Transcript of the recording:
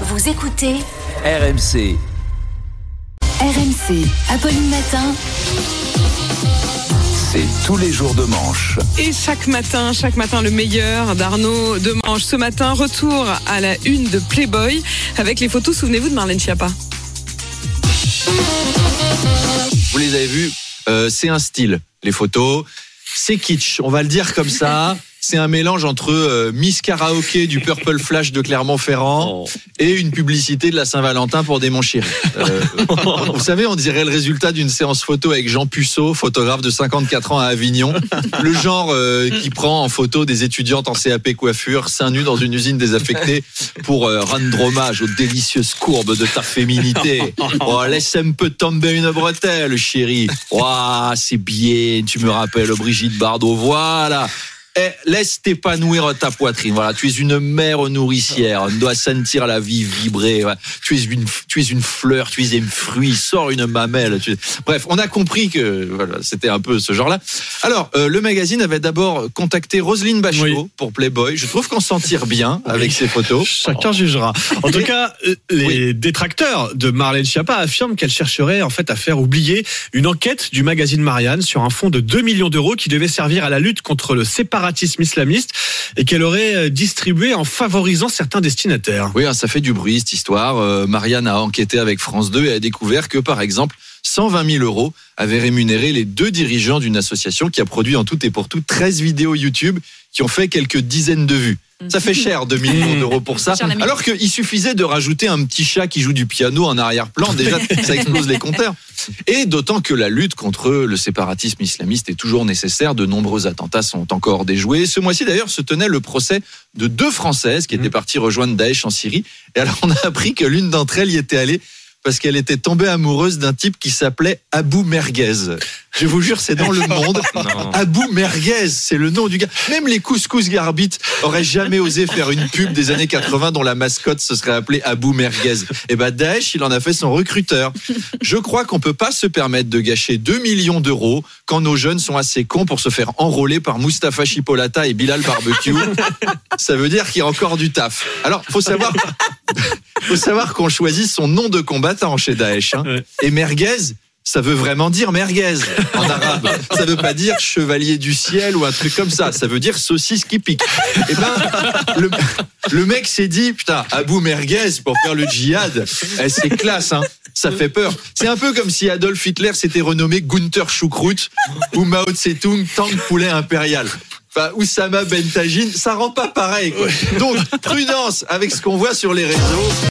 Vous écoutez RMC. RMC, Apolline Matin. C'est tous les jours de manche. Et chaque matin, chaque matin, le meilleur d'Arnaud Demange. Ce matin, retour à la une de Playboy avec les photos, souvenez-vous de Marlène Schiappa. Vous les avez vus, euh, c'est un style, les photos. C'est kitsch, on va le dire comme ça. C'est un mélange entre euh, Miss Karaoke du Purple Flash de Clermont-Ferrand et une publicité de la Saint-Valentin pour des chéri. Euh, vous savez, on dirait le résultat d'une séance photo avec Jean Puceau, photographe de 54 ans à Avignon. Le genre euh, qui prend en photo des étudiantes en CAP coiffure, seins nus dans une usine désaffectée pour euh, rendre hommage aux délicieuses courbes de ta féminité. Oh, laisse un peu tomber une bretelle, chérie. Oh, c'est bien, tu me rappelles Brigitte Bardot. Voilà. Eh, laisse t'épanouir ta poitrine. Voilà, tu es une mère nourricière. On doit sentir la vie vibrer. Ouais. Tu es une, tu es une fleur, tu es un fruit. Sors une mamelle. Tu... Bref, on a compris que voilà, c'était un peu ce genre-là. Alors, euh, le magazine avait d'abord contacté Roselyne Bachelot Oui. pour Playboy. Je trouve qu'on s'en tire bien avec ses photos. Chacun jugera. En tout cas, euh, les détracteurs de Marlène Schiappa affirment qu'elle chercherait en fait à faire oublier une enquête du magazine Marianne sur un fonds de 2 millions d'euros qui devait servir à la lutte contre le islamiste et qu'elle aurait euh, distribué en favorisant certains destinataires. Oui, hein, ça fait du bruit cette histoire. Euh, Marianne a enquêté avec France 2 et a découvert que, par exemple, 120 000 euros avaient rémunéré les deux dirigeants d'une association qui a produit en tout et pour tout 13 vidéos YouTube qui ont fait quelques dizaines de vues. Ça fait cher 2 millions d'euros pour ça. Alors qu'il suffisait de rajouter un petit chat qui joue du piano en arrière-plan. Déjà, ça explose les compteurs. Et d'autant que la lutte contre le séparatisme islamiste est toujours nécessaire. De nombreux attentats sont encore déjoués. Ce mois-ci, d'ailleurs, se tenait le procès de deux Françaises qui étaient parties rejoindre Daesh en Syrie. Et alors, on a appris que l'une d'entre elles y était allée parce qu'elle était tombée amoureuse d'un type qui s'appelait Abou Merguez. Je vous jure, c'est dans le monde. Abou Merguez, c'est le nom du gars. Même les couscous garbites auraient jamais osé faire une pub des années 80 dont la mascotte se serait appelée Abou Merguez. Et ben Daesh, il en a fait son recruteur. Je crois qu'on peut pas se permettre de gâcher 2 millions d'euros quand nos jeunes sont assez cons pour se faire enrôler par Mustapha Chipolata et Bilal Barbecue. Ça veut dire qu'il y a encore du taf. Alors, faut savoir, faut savoir qu'on choisit son nom de combattant chez Daesh. hein. Ouais. Et merguez, ça veut vraiment dire merguez en arabe. Ça veut pas dire chevalier du ciel ou un truc comme ça. Ça veut dire saucisse qui pique. Et ben, le, le mec s'est dit, putain, Abou Merguez pour faire le djihad, eh, c'est classe, hein. Ça fait peur. C'est un peu comme si Adolf Hitler s'était renommé Gunther Schukrut ou Mao Tse-tung Tank Poulet Impérial. Enfin, Oussama Ben Tagine, ça rend pas pareil, quoi. Donc, prudence avec ce qu'on voit sur les réseaux.